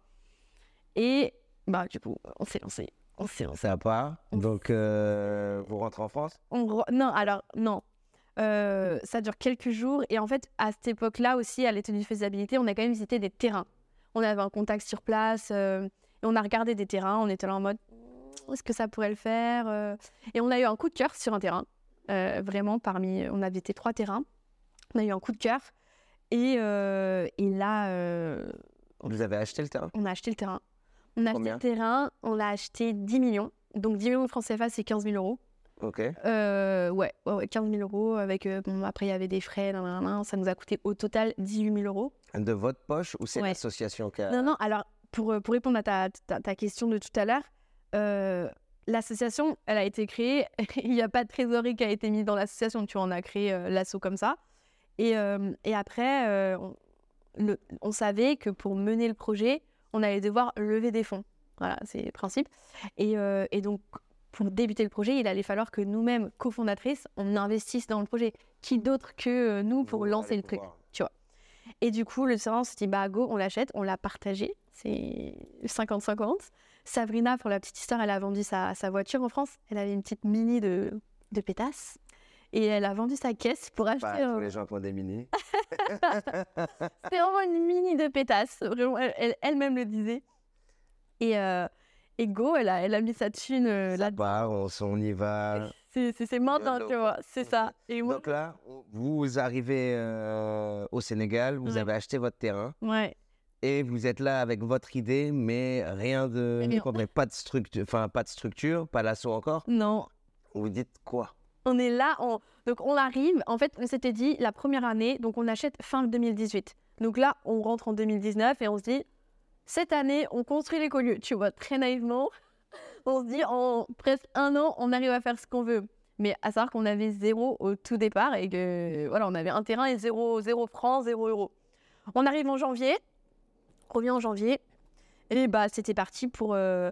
Et bah, du coup, on s'est lancé. On s'est lancé. Ça part. On- Donc, euh, vous rentrez en France? On re- Non, alors, non. Euh, ça dure quelques jours. Et en fait, à cette époque-là aussi, à l'étude de faisabilité, on a quand même visité des terrains. On avait un contact sur place euh, et on a regardé des terrains. On était là en mode est-ce que ça pourrait le faire euh? Et on a eu un coup de cœur sur un terrain. Vraiment, parmi. On a visité trois terrains. On a eu un coup de cœur. Et, et là, euh, Vous avez acheté le terrain? on a acheté le terrain. On a acheté le terrain, on l'a acheté 10 millions. Donc 10 millions de francs CFA, c'est 15 000 euros. Ok. Euh, ouais, ouais, ouais, 15 000 euros. Avec, euh, bon, après, il y avait des frais, nan, nan, nan, ça nous a coûté au total 18 000 euros. De votre poche ou c'est Ouais. l'association qui a. Non, non, alors, pour, euh, pour répondre à ta, ta, ta question de tout à l'heure, euh, l'association, elle a été créée. Il n'y a pas de trésorerie qui a été mise dans l'association. Tu vois, on a créé l'asso comme ça. Et, et après, on, le- on savait que pour mener le projet, on allait devoir lever des fonds. Voilà, c'est le principe. Et, euh, et donc, pour débuter le projet, il allait falloir que nous-mêmes, cofondatrices, on investisse dans le projet. Qui d'autre que euh, nous pour lancer le truc pouvoir. et du coup, le on s'est dit, bah go, on l'achète, on l'a partagé. C'est 50-50. Sabrina, pour la petite histoire, elle a vendu sa, sa voiture en France. Elle avait une petite mini de, de pétasse. Et elle a vendu sa caisse pour acheter. Pas un- tous les gens qui ont des mini. C'était vraiment une mini de pétasse. Elle- elle-même le disait. Et, euh, et go, elle a, elle a mis sa thune euh, là. part, on, on y va. C'est maintenant, tu vois. C'est ça. Et Donc là, vous arrivez euh, au Sénégal, vous Ouais. avez acheté votre terrain ouais. et vous êtes là avec votre idée, mais rien de Rien. concret, pas de structure, enfin pas de structure, pas l'assaut encore. Non, Vous dites quoi? On est là, on... donc on arrive. En fait, on s'était dit la première année, donc on achète fin 2018. Donc là, on rentre en 2019 et on se dit cette année, on construit l'écolieu. Tu vois, très naïvement, on se dit en presque un an, on arrive à faire ce qu'on veut. Mais à savoir qu'on avait zéro au tout départ et que voilà, on avait un terrain et zéro, zéro francs, zéro euros. On arrive en janvier, on revient en janvier, et bah c'était parti pour, euh,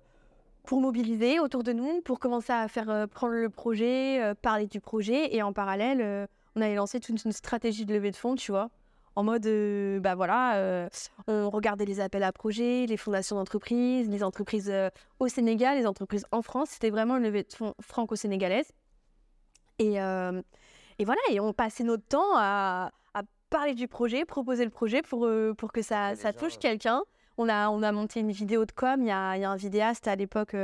pour mobiliser autour de nous, pour commencer à faire euh, prendre le projet, euh, parler du projet, et en parallèle, on avait lancé toute une stratégie de levée de fonds, tu vois, en mode, euh, bah voilà, euh, on regardait les appels à projets, les fondations d'entreprises, les entreprises euh, au Sénégal, les entreprises en France, c'était vraiment une levée de fonds franco-sénégalaise. Et, et voilà, et on passait notre temps à, à parler du projet, proposer le projet pour, pour que ça, touche quelqu'un. On a, on a monté une vidéo de com. Il y a, il y a un vidéaste à l'époque,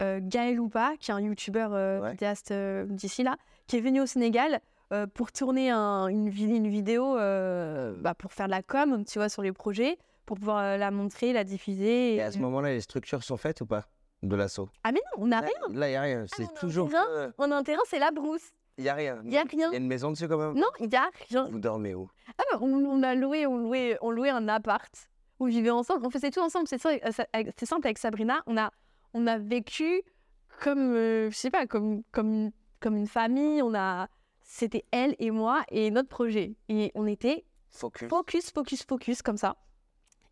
Gaël Oupa, qui est un youtubeur Ouais. vidéaste d'ici là, qui est venu au Sénégal euh, pour tourner un- une, une vidéo euh, bah, pour faire de la com, tu vois, sur les projets, pour pouvoir euh, la montrer, la diffuser. Et à ce moment-là, les structures sont faites ou pas de l'assaut? Ah mais non, on n'a rien. Là, il n'y a rien. on a C'est toujours. On a un terrain, c'est la brousse. Il n'y a rien. Il y a rien. Il y a une maison dessus quand même? Non, il n'y a rien. Vous dormez où? Ah bah, on, on a loué, on louait, on louait un appart on vivait ensemble. On faisait tout ensemble. C'est simple avec Sabrina. On a, on a vécu comme, euh, je sais pas, comme, comme, une- comme une famille. On a, c'était elle et moi et notre projet. Et on était Focus. focus, focus, focus comme ça.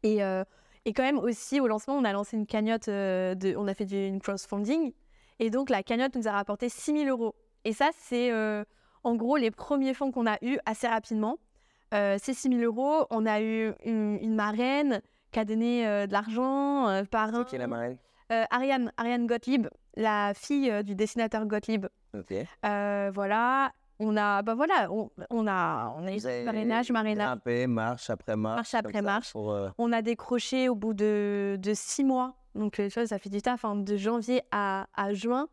Et, euh, et quand même aussi au lancement, on a lancé une cagnotte, euh, de, on a fait du, une crowdfunding. Et donc la cagnotte nous a rapporté 6 000 euros. Et ça, c'est, euh, En gros, les premiers fonds qu'on a eus assez rapidement, c'est 6 000 euros. On a eu une, une marraine qui a donné de l'argent par qui est la marraine? Ariane, Ariane Gottlieb, la fille du dessinateur Gottlieb. Ok. Euh, voilà. On a, bah voilà, on, on a, on a eu marrainage. Grimpé, marche après marche. Marche après marche. pour, euh, On a décroché au bout de, de six mois. Donc, euh, tu vois, ça fait du taf. hein, de janvier à, à juin,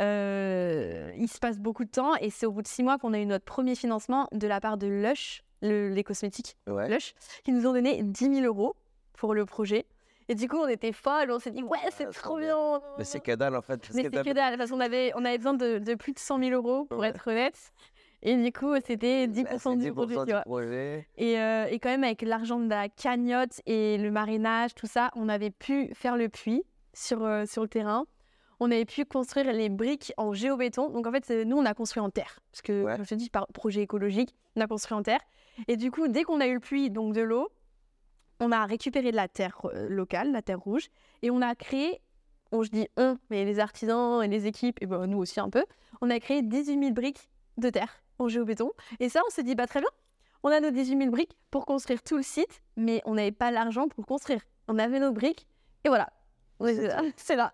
euh, il se passe beaucoup de temps. Et c'est au bout de six mois qu'on a eu notre premier financement de la part de Lush, le- les cosmétiques ouais. Lush, qui nous ont donné 10 000 euros pour le projet. Et du coup, on était folles. On s'est dit, ouais, c'est Ah, trop bien. Mais c'est que dalle en fait. Mais c'est que dalle, parce qu'on avait, on avait besoin de, de plus de 100 000 euros, pour Ouais. être honnête. Et du coup, c'était 10% Bah, c'est du projet, vois. projet. Et, euh, et quand même, avec l'argent de la cagnotte et le marinage, tout ça, on avait pu faire le puits sur, euh, sur le terrain. On avait pu construire les briques en géobéton. Donc en fait, nous, on a construit en terre. Parce que, Ouais. comme je te dis, par projet écologique, on a construit en terre. Et du coup, dès qu'on a eu le puits, donc de l'eau, on a récupéré de la terre euh, locale, la terre rouge, et on a créé, bon, je dis on, mais les artisans et les équipes, et ben, nous aussi un peu, on a créé 18 000 briques de terre en géobéton. Et ça, on s'est dit, bah très bien, on a nos 18 000 briques pour construire tout le site, mais on n'avait pas l'argent pour construire. On avait nos briques, et voilà. On est- C'est là.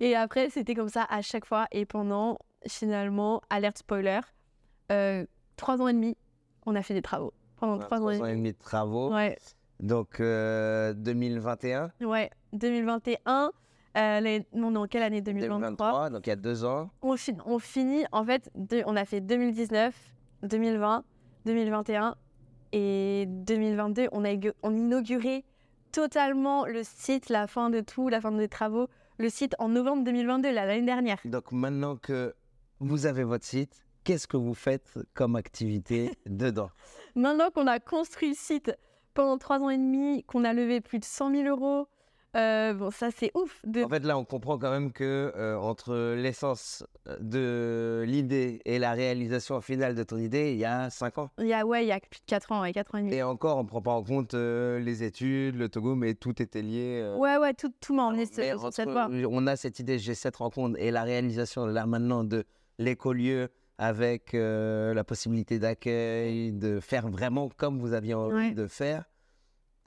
Et après, c'était comme ça à chaque fois. Et pendant, finalement, alerte spoiler, euh, trois ans et demi, on a fait des travaux. Pendant trois ans et trois ans et demi de travaux. Ouais, Donc euh, 2021, ouais. 2021. Euh, l'année- non, non, quelle année? 2023, 2023, donc il y a deux ans. on, on finit, en fait, de- on a fait 2019, 2020, 2021 et 2022. On a, on a inauguré totalement le site, la fin de tout, la fin des travaux, le site en novembre 2022, là, l'année dernière. Donc maintenant que vous avez votre site, qu'est-ce que vous faites comme activité dedans? Maintenant qu'on a construit le site pendant trois ans et demi, qu'on a levé plus de 100 000 euros, euh, bon, ça c'est ouf. De... En fait, là, on comprend quand même que euh, entre l'essence de l'idée et la réalisation finale de ton idée, il y a cinq ans. Il y a, ouais, il y a plus de 4 ans, ouais, 4 ans et demi. Et encore, on ne prend pas en compte euh, les études, le Togo, mais tout était lié. euh, Ouais, ouais, tout, tout m'a emmené sur, cette voie. on a cette idée, j'ai cette rencontre et la réalisation là maintenant de l'écolieu avec euh, la possibilité d'accueil, de faire vraiment comme vous aviez envie Ouais. de faire.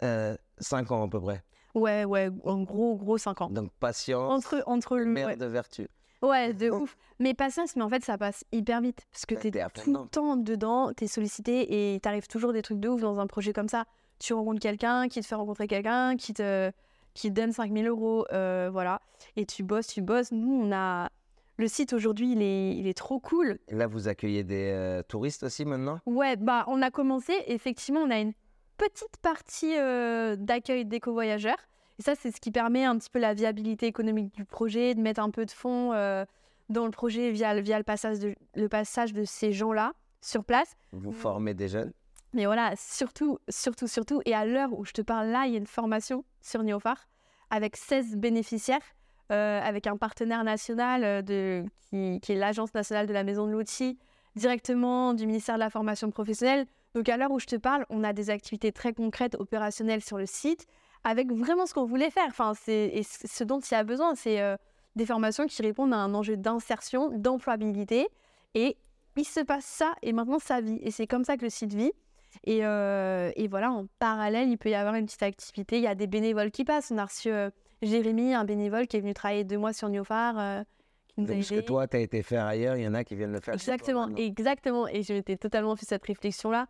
euh, cinq ans à peu près. Ouais, ouais, en gros, gros 5 ans. Donc patience, Entre, entre le. mère Ouais, de vertu. ouais, de ouf. Mais patience, mais en fait, ça passe hyper vite. Parce que t'es tout le temps dedans, t'es sollicité et t'arrives toujours des trucs de ouf dans un projet comme ça. Tu rencontres quelqu'un qui te fait rencontrer quelqu'un, qui te, qui te donne 5000 euros, euh, voilà. Et tu bosses, tu bosses. Nous, on a. Le site aujourd'hui, il est, il est trop cool. Là, vous accueillez des euh, touristes aussi maintenant? Ouais, bah, on a commencé. Effectivement, on a une petite partie euh, d'accueil d'éco-voyageurs. Et ça, c'est ce qui permet un petit peu la viabilité économique du projet, de mettre un peu de fonds euh, dans le projet via, via le, passage de, le passage de ces gens-là sur place. Vous formez des jeunes? Mais voilà, surtout, surtout, surtout. Et à l'heure où je te parle là, il y a une formation sur Néophare avec 16 bénéficiaires, euh, avec un partenaire national euh, qui, est l'Agence nationale de la maison de l'outil, directement du ministère de la formation professionnelle. Donc à l'heure où je te parle, on a des activités très concrètes, opérationnelles sur le site, avec vraiment ce qu'on voulait faire. Enfin, et ce dont il y a besoin, c'est euh, des formations qui répondent à un enjeu d'insertion, d'employabilité. Et il se passe ça, et maintenant ça vit. Et c'est comme ça que le site vit. Et, voilà, en parallèle, il peut y avoir une petite activité. Il y a des bénévoles qui passent. On a reçu Jérémy, un bénévole qui est venu travailler deux mois sur Néophare, euh, qui nous a Donc, Ce que toi, tu as été faire ailleurs, il y en a qui viennent le faire. toi Exactement, exactement. Et je m'étais totalement fait cette réflexion-là,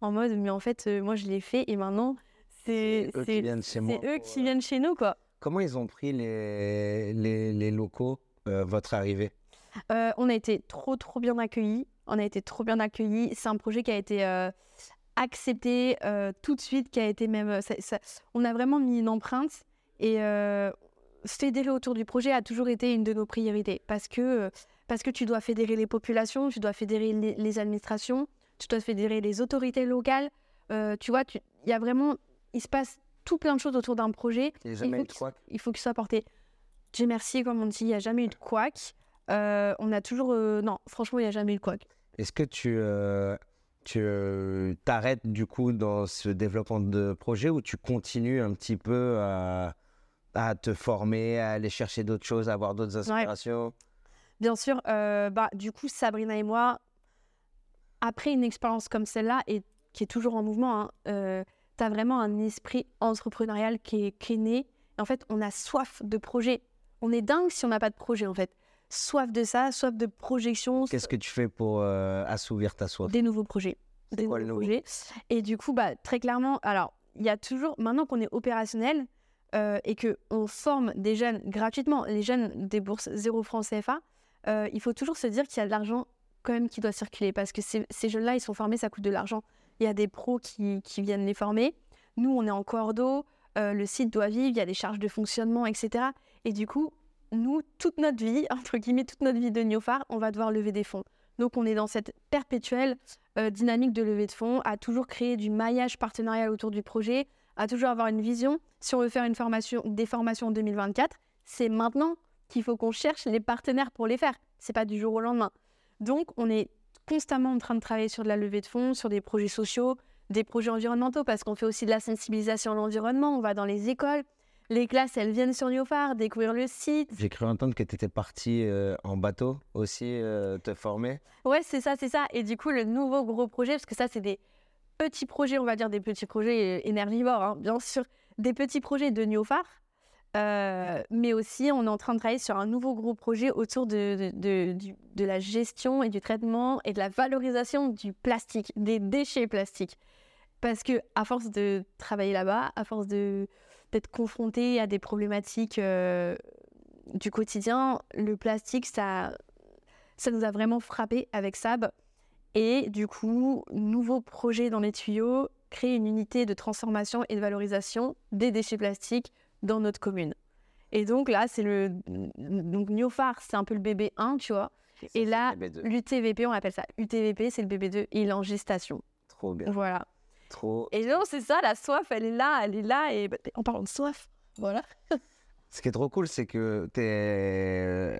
en mode, mais en fait, euh, moi, je l'ai fait, et maintenant, c'est eux qui viennent chez moi eux qui euh, viennent chez nous, quoi. Comment ils ont pris les, les, les locaux, euh, votre arrivée? On a été trop, trop bien accueillis. On a été trop bien accueillis. C'est un projet qui a été accepté tout de suite, qui a été même. ça- ça- on a vraiment mis une empreinte et euh, fédérer autour du projet a toujours été une de nos priorités parce que, euh, parce que tu dois fédérer les populations, tu dois fédérer les, les administrations, tu dois fédérer les autorités locales. Euh, tu vois, il y a vraiment. Il se passe tout plein de choses autour d'un projet Il n'y a il jamais faut eu de que- quoi il faut qu'il soit porté. Dieu merci, comme on dit, il n'y a jamais eu de couac. Euh, on a toujours. euh, non, franchement, il n'y a jamais eu de couac. Est-ce que tu tu t'arrêtes du coup dans ce développement de projet ou tu continues un petit peu à, à te former, à aller chercher d'autres choses, à avoir d'autres inspirations Bien sûr, euh, bah, du coup, Sabrina et moi, après une expérience comme celle-là, et qui est toujours en mouvement, hein, euh, tu as vraiment un esprit entrepreneurial qui est, qui est né. Et en fait, on a soif de projet. On est dingue si on n'a pas de projet, en fait. Soif de ça, soif de projection. Qu'est-ce que tu fais pour euh, assouvir ta soif? Des nouveaux projets. Des quoi nouveaux nouveau? projets. Et du coup, bah, très clairement, alors, il y a toujours, maintenant qu'on est opérationnel euh, et qu'on forme des jeunes gratuitement, les jeunes des bourses 0 francs CFA, euh, il faut toujours se dire qu'il y a de l'argent quand même qui doit circuler parce que ces, jeunes-là, ils sont formés, ça coûte de l'argent. Il y a des pros qui, viennent les former. Nous, on est en cordeau, le site doit vivre, il y a des charges de fonctionnement, etc. Et du coup, nous, toute notre vie, entre guillemets, toute notre vie de Neophar, on va devoir lever des fonds. Donc, on est dans cette perpétuelle euh, dynamique de levée de fonds, à toujours créer du maillage partenarial autour du projet, à toujours avoir une vision. Si on veut faire une formation, des formations en 2024, c'est maintenant qu'il faut qu'on cherche les partenaires pour les faire. C'est pas du jour au lendemain. Donc, on est constamment en train de travailler sur de la levée de fonds, sur des projets sociaux, des projets environnementaux, parce qu'on fait aussi de la sensibilisation à l'environnement. On va dans les écoles, les classes, elles viennent sur Néophar, découvrir le site. J'ai cru entendre que tu étais parti euh, en bateau aussi euh, te former. Ouais, c'est ça, c'est ça. Et du coup, le nouveau gros projet, parce que ça, c'est des petits projets, on va dire des petits projets euh, énergivores, hein, bien sûr, des petits projets de Néophar. Euh, mais aussi, on est en train de travailler sur un nouveau gros projet autour de, de, la gestion et du traitement et de la valorisation du plastique, des déchets plastiques. Parce que à force de travailler là-bas, à force d'être confronté à des problématiques euh, du quotidien, le plastique, ça, ça nous a vraiment frappé avec Sab. Et du coup, nouveau projet dans les tuyaux, créer une unité de transformation et de valorisation des déchets plastiques dans notre commune. Et donc là, c'est le. Donc Neophar, c'est un peu le bébé 1, tu vois. Et là, L'UTVP, on appelle ça UTVP, c'est le bébé 2, il est en gestation. Trop bien. Voilà. Trop. Et non, c'est ça, la soif, elle est là, elle est là. Et bah, en parlant de soif, voilà. Ce qui est trop cool, c'est que tu es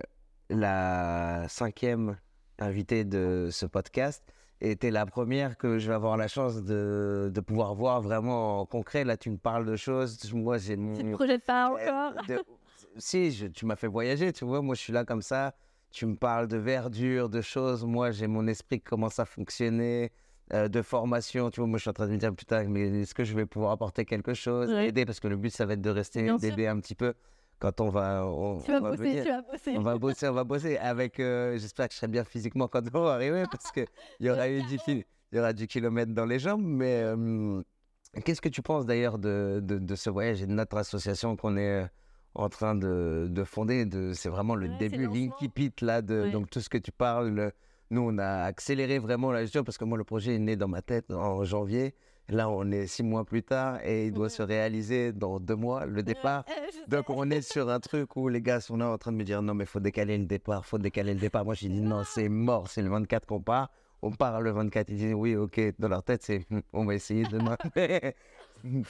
la cinquième invitée de ce podcast et tu es la première que je vais avoir la chance de, de pouvoir voir vraiment en concret. Là, tu me parles de choses. Moi, j'ai mon. Tu te projettes pas encore de- Si, je- tu m'as fait voyager, tu vois. Moi, je suis là comme ça. Tu me parles de verdure, de choses. Moi, j'ai mon esprit qui commence à fonctionner, euh, de formation. Tu vois, moi, je suis en train de me dire, putain, mais est-ce que je vais pouvoir apporter quelque chose, aider? Parce que le but, ça va être de rester, d'aider un petit peu quand on va. On, Tu vas on va bosser, venir. tu vas bosser. On va bosser, on va bosser. Avec, euh, j'espère que je serai bien physiquement quand on va arriver, parce qu'il y aura eu du, il y aura du kilomètre dans les jambes. Mais euh, qu'est-ce que tu penses d'ailleurs de, de, de ce voyage et de notre association qu'on est euh, en train de, de fonder? De, C'est vraiment le Ouais, début, l'incipit là, de Ouais. donc tout ce que tu parles. le- nous, on a accéléré vraiment la gestion parce que moi, le projet est né dans ma tête en janvier. Là, on est six mois plus tard et il doit se réaliser dans deux mois, le départ. Donc on est sur un truc où les gars sont là en train de me dire non mais faut décaler le départ, faut décaler le départ. Moi j'ai dit non c'est mort, c'est le 24 qu'on part. On part le 24, ils disent oui ok, dans leur tête c'est Hum, on va essayer demain.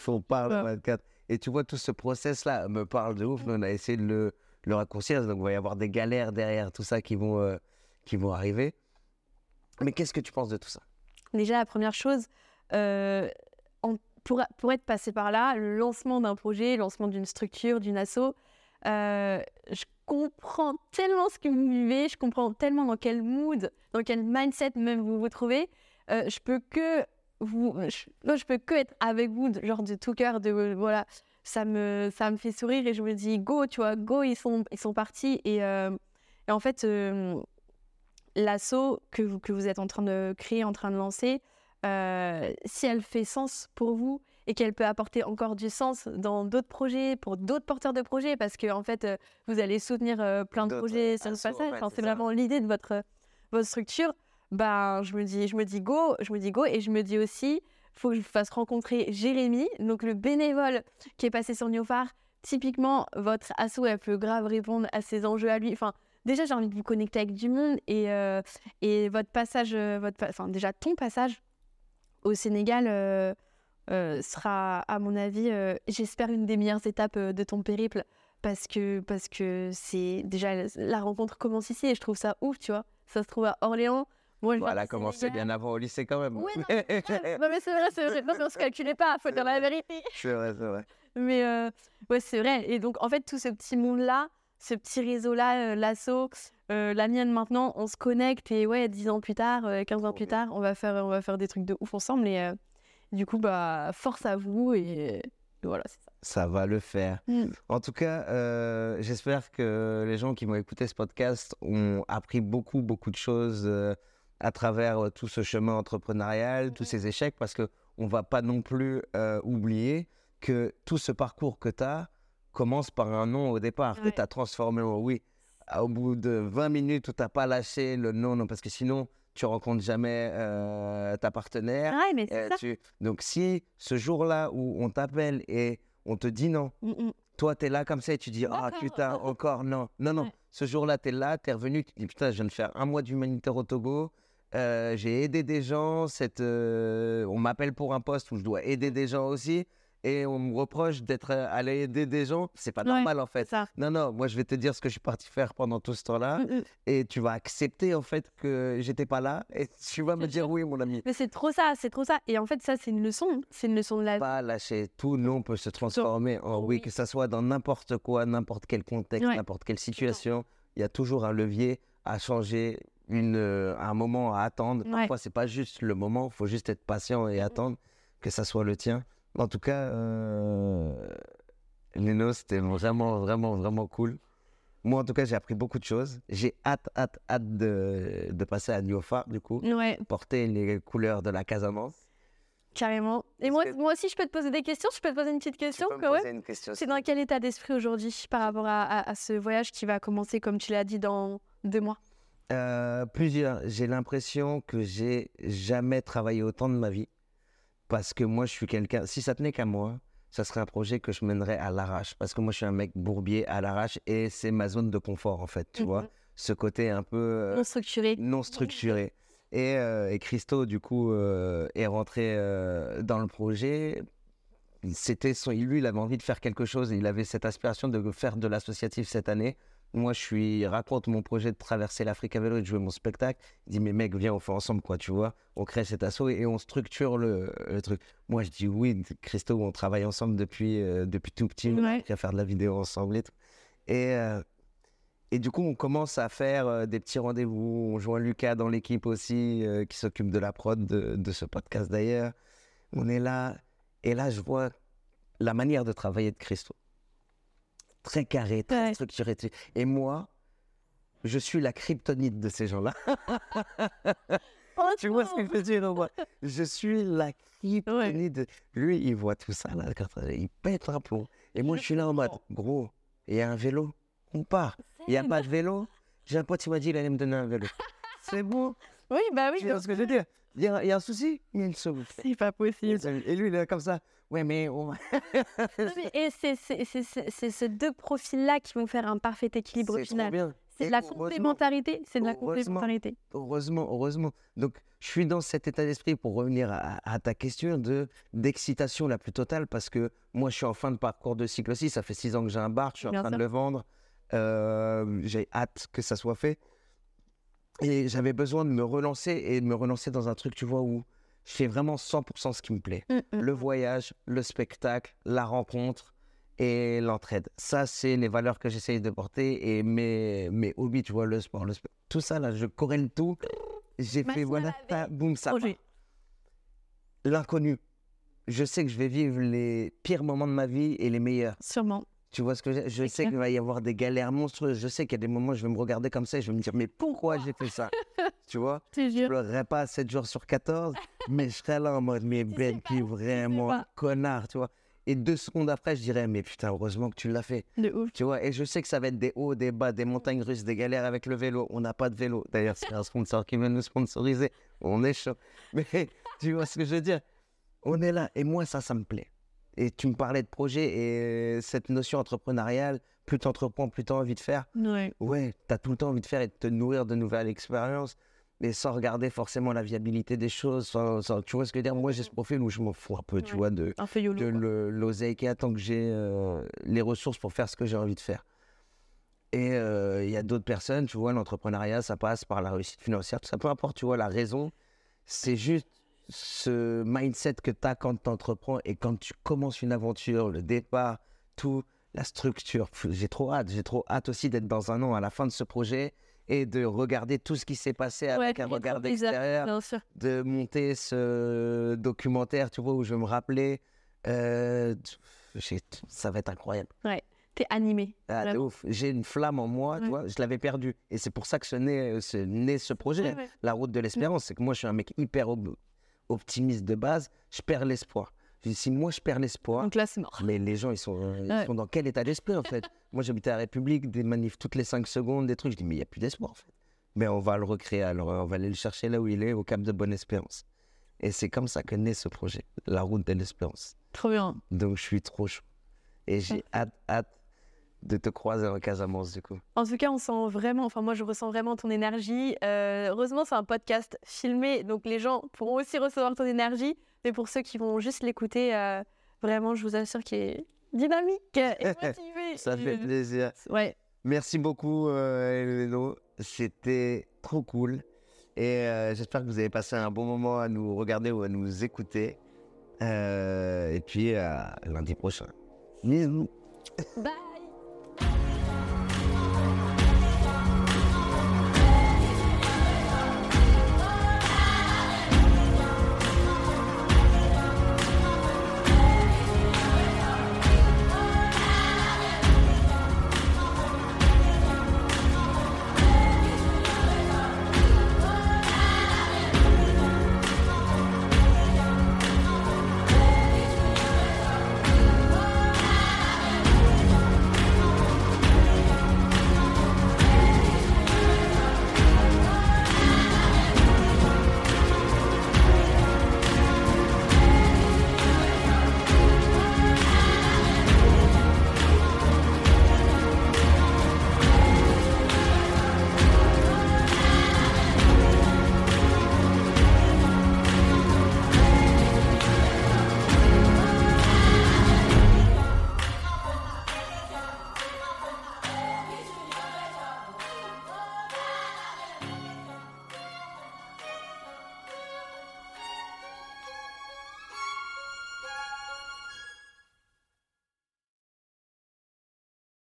on part le Ouais. 24. Et tu vois tout ce process là me parle de ouf, on a essayé de le, le raccourcir, donc il va y avoir des galères derrière tout ça qui vont, euh, qui vont arriver. Mais qu'est-ce que tu penses de tout ça? Déjà, la première chose, en- pour, être passé par là, le lancement d'un projet, le lancement d'une structure, d'une asso, euh, je comprends tellement ce que vous vivez, je comprends tellement dans quel mood, dans quel mindset même vous vous trouvez. Euh, je peux que vous, je, je peux que être avec vous, genre de tout cœur, de voilà, ça me, ça me fait sourire et je me dis go, tu vois, go, ils sont, ils sont partis et, euh, en fait. euh, L'asso que vous, que vous êtes en train de créer, en train de lancer, euh, si elle fait sens pour vous et qu'elle peut apporter encore du sens dans d'autres projets, pour d'autres porteurs de projets, parce que en fait, euh, vous allez soutenir euh, plein de projets sur ce assos, passage. Enfin, c'est vraiment l'idée de votre, votre structure. Ben, je me dis, je me dis go, je me dis go, et je me dis aussi, faut que je vous fasse rencontrer Jérémy, donc le bénévole qui est passé sur Neophar. Typiquement, votre asso, elle peut grave répondre à ses enjeux à lui. Enfin, déjà, j'ai envie de vous connecter avec du monde et, et votre passage, votre, enfin, déjà ton passage au Sénégal euh, euh, sera, à mon avis, euh, j'espère, une des meilleures étapes de ton périple parce que parce que c'est déjà la rencontre commence ici et je trouve ça ouf, tu vois. Ça se trouve à Orléans. Moi, je Voilà, commencé bien avant au lycée quand même. Ouais, non, mais c'est vrai, c'est vrai. Non, mais on se calculait pas, faut dire la vérité. c'est vrai, c'est vrai. Mais euh, ouais, c'est vrai. Et donc, en fait, tout ce petit monde-là, ce petit réseau-là, euh, l'assaut, euh, la mienne maintenant, on se connecte et ouais, 10 ans plus tard, euh, 15 ans Trop plus tard, on va faire, on va faire des trucs de ouf ensemble. Et euh, du coup, bah, force à vous et voilà, c'est ça. Ça va le faire. Mm. En tout cas, euh, j'espère que les gens qui vont écouter ce podcast ont appris beaucoup, beaucoup de choses euh, à travers euh, tout ce chemin entrepreneurial, tous ces échecs, parce que on va pas non plus euh, oublier que tout ce parcours que tu as commence par un non au départ, que tu as transformé en oui. Au bout de 20 minutes où tu n'as pas lâché le non, non, parce que sinon, tu rencontres jamais euh, ta partenaire. Ouais, mais c'est Euh, ça. tu- Donc, si ce jour-là où on t'appelle et on te dit non, Mm, mm. toi, tu es là comme ça et tu dis Ah D'accord. putain, encore non. Non, non. Ouais. Ce jour-là, tu es là, tu es revenu, tu te dis Putain, je viens de faire un mois d'humanitaire au Togo. euh, j'ai aidé des gens. Cette, euh, on m'appelle pour un poste où je dois aider des gens aussi. Et on me reproche d'être euh, allé aider des gens. C'est pas Ouais, normal en fait. ça. Non, non, moi je vais te dire ce que je suis parti faire pendant tout ce temps-là. Mm, mm. Et tu vas accepter en fait que j'étais pas là. Et tu vas me dire oui, mon ami. Mais c'est trop ça, c'est trop ça. Et en fait, ça, c'est une leçon. C'est une leçon de la vie. pas lâcher tout, non, peut se transformer en oui, Oui. que ça soit dans n'importe quoi, n'importe quel contexte, Ouais. n'importe quelle situation. Il y a toujours un levier à changer, une, euh, un moment à attendre. Ouais. Parfois, c'est pas juste le moment, il faut juste être patient et attendre que ça soit le tien. En tout cas, euh, Lino, c'était vraiment, vraiment, vraiment cool. Moi, en tout cas, j'ai appris beaucoup de choses. J'ai hâte, hâte, hâte de, de passer à Niofa, du coup, Ouais, porter les couleurs de la Casamance. carrément. Et moi, que- moi aussi, je peux te poser des questions. Je peux te poser une petite Tu question peux me poser une question C'est dans quel état d'esprit aujourd'hui par rapport à, à- à ce voyage qui va commencer, comme tu l'as dit, dans deux mois? Euh, plusieurs. J'ai l'impression que j'ai jamais travaillé autant de ma vie. Parce que moi, je suis quelqu'un. Si ça tenait qu'à moi, ça serait un projet que je mènerais à l'arrache. Parce que moi, je suis un mec bourbier à l'arrache et c'est ma zone de confort, en fait. Tu vois, Mhm. ce côté un peu euh, Non structuré. non structuré. Et, euh, et Christo, du coup, euh, est rentré dans le projet. C'était son, lui, il avait envie de faire quelque chose. Il avait cette aspiration de faire de l'associatif cette année. Moi, je suis raconte mon projet de traverser l'Afrique à vélo et de jouer mon spectacle. Il dit mais mec, viens, on fait ensemble quoi, tu vois. On crée cet assaut et on structure le, le truc. Moi, je dis oui, Christo, on travaille ensemble depuis euh, depuis tout petit. On a Ouais. appris à faire de la vidéo ensemble et tout. Et euh, et du coup, on commence à faire euh, des petits rendez-vous. On joint Lucas dans l'équipe aussi, qui s'occupe de la prod de, de ce podcast d'ailleurs. On est là. Et là, je vois la manière de travailler de Christo. Très carré, très Ouais. structuré. tu- Et moi, je suis la kryptonite de ces gens-là. Oh, tu vois ce que je veux dire, moi Je suis la kryptonite. Ouais. Lui, il voit tout ça, là, il pète un plomb. Et moi, je suis là en mode, gros, il y a un vélo, on part. Il n'y a pas de vélo. J'ai un pote qui m'a dit, il allait me donner un vélo. C'est bon. Oui, bah oui. Tu vois ce que je veux dire? Il y, a il y a un souci, il solution. C'est pas possible. Et lui, il est comme ça. Ouais, mais on va- Non, mais- Et c'est ces deux profils-là qui vont faire un parfait équilibre final. C'est de la complémentarité. C'est de la complémentarité. Heureusement, heureusement. Donc, je suis dans cet état d'esprit pour revenir à, à ta question de d'excitation la plus totale parce que moi, je suis en fin de parcours de cycle aussi. Ça fait six ans que j'ai un bar, je suis en train de le vendre. Euh, j'ai hâte que ça soit fait. Et j'avais besoin de me relancer et de me relancer dans un truc, tu vois, où je fais vraiment 100% ce qui me plaît. Mm, mm, Le mm. voyage, le spectacle, la rencontre et l'entraide. Ça, c'est les valeurs que j'essaye de porter et mes, mes hobbies, tu vois, le sport, le sport. Tout ça, là, je corrèle tout. J'ai fait, voilà, ta- boum, ça. L'inconnu. Je sais que je vais vivre les pires moments de ma vie et les meilleurs. Sûrement. Tu vois ce que je, sais qu'il va y avoir des galères monstrueuses. Je sais qu'il y a des moments où je vais me regarder comme ça et je vais me dire, mais pourquoi j'ai fait ça? Tu vois? Je jure. pleurerai pas 7 jours sur 14, mais je serai là en mode, mais Ben, qui est vraiment un connard, tu vois? Et deux secondes après, je dirais, mais putain, heureusement que tu l'as fait. De ouf. Tu vois, et je sais que ça va être des hauts, des bas, des montagnes russes, des galères avec le vélo. On n'a pas de vélo. D'ailleurs, c'est un sponsor qui veut nous sponsoriser. On est chaud. Mais tu vois ce que je veux dire? On est là. Et moi, ça, ça me plaît. Et tu me parlais de projet et cette notion entrepreneuriale, plus tu entreprends, plus tu as envie de faire. Ouais. Ouais, tu as tout le temps envie de faire et de te nourrir de nouvelles expériences, mais sans regarder forcément la viabilité des choses. sans- sans- tu vois ce que je veux dire? Moi, j'ai ce profil où je m'en fous un peu, tu vois, de, de l'oseille qu'il y a tant que j'ai euh, les ressources pour faire ce que j'ai envie de faire. Et euh, il y a d'autres personnes, tu vois, l'entrepreneuriat, ça passe par la réussite financière, tout ça, peu importe, tu vois, la raison, c'est juste ce mindset que tu as quand tu entreprends et quand tu commences une aventure, le départ, tout, la structure. J'ai trop hâte. J'ai trop hâte aussi d'être dans un an à la fin de ce projet et de regarder tout ce qui s'est passé avec Ouais, un regard bizarre, extérieur, Bien sûr. de monter ce documentaire, tu vois, où je vais me rappeler. euh, ça va être incroyable. T'es animé. Ah, de Vraiment. ouf. J'ai une flamme en moi, tu Ouais. vois, je l'avais perdue. Et c'est pour ça que ce naît, ce, naît ce projet, Ouais, ouais. la route de l'espérance. C'est que moi, je suis un mec hyper optimiste de base, je perds l'espoir. Si moi, je perds l'espoir, Donc là, c'est mort. mais les gens, ils sont, euh, ils Ouais. sont dans quel état d'esprit, en fait? Moi, j'habitais à la République, des manifs toutes les 5 secondes, des trucs. Je dis, mais il n'y a plus d'espoir, en fait. Mais on va le recréer, alors on va aller le chercher là où il est, au Cap de Bonne-Espérance. Et c'est comme ça que naît ce projet, la route de l'espérance. Trop bien. Donc, je suis trop chaud. Et j'ai hâte, hâte de te croiser en Casamance, du coup. En tout cas, on sent vraiment, enfin moi je ressens vraiment ton énergie. Euh, heureusement, c'est un podcast filmé, donc les gens pourront aussi recevoir ton énergie. Mais pour ceux qui vont juste l'écouter, euh, vraiment, je vous assure qu'il est dynamique et motivé. Ça fait plaisir. Ouais, Merci beaucoup, euh. C'était trop cool. Et euh, j'espère que vous avez passé un bon moment à nous regarder ou à nous écouter. Et puis, à lundi prochain. Bisous. bye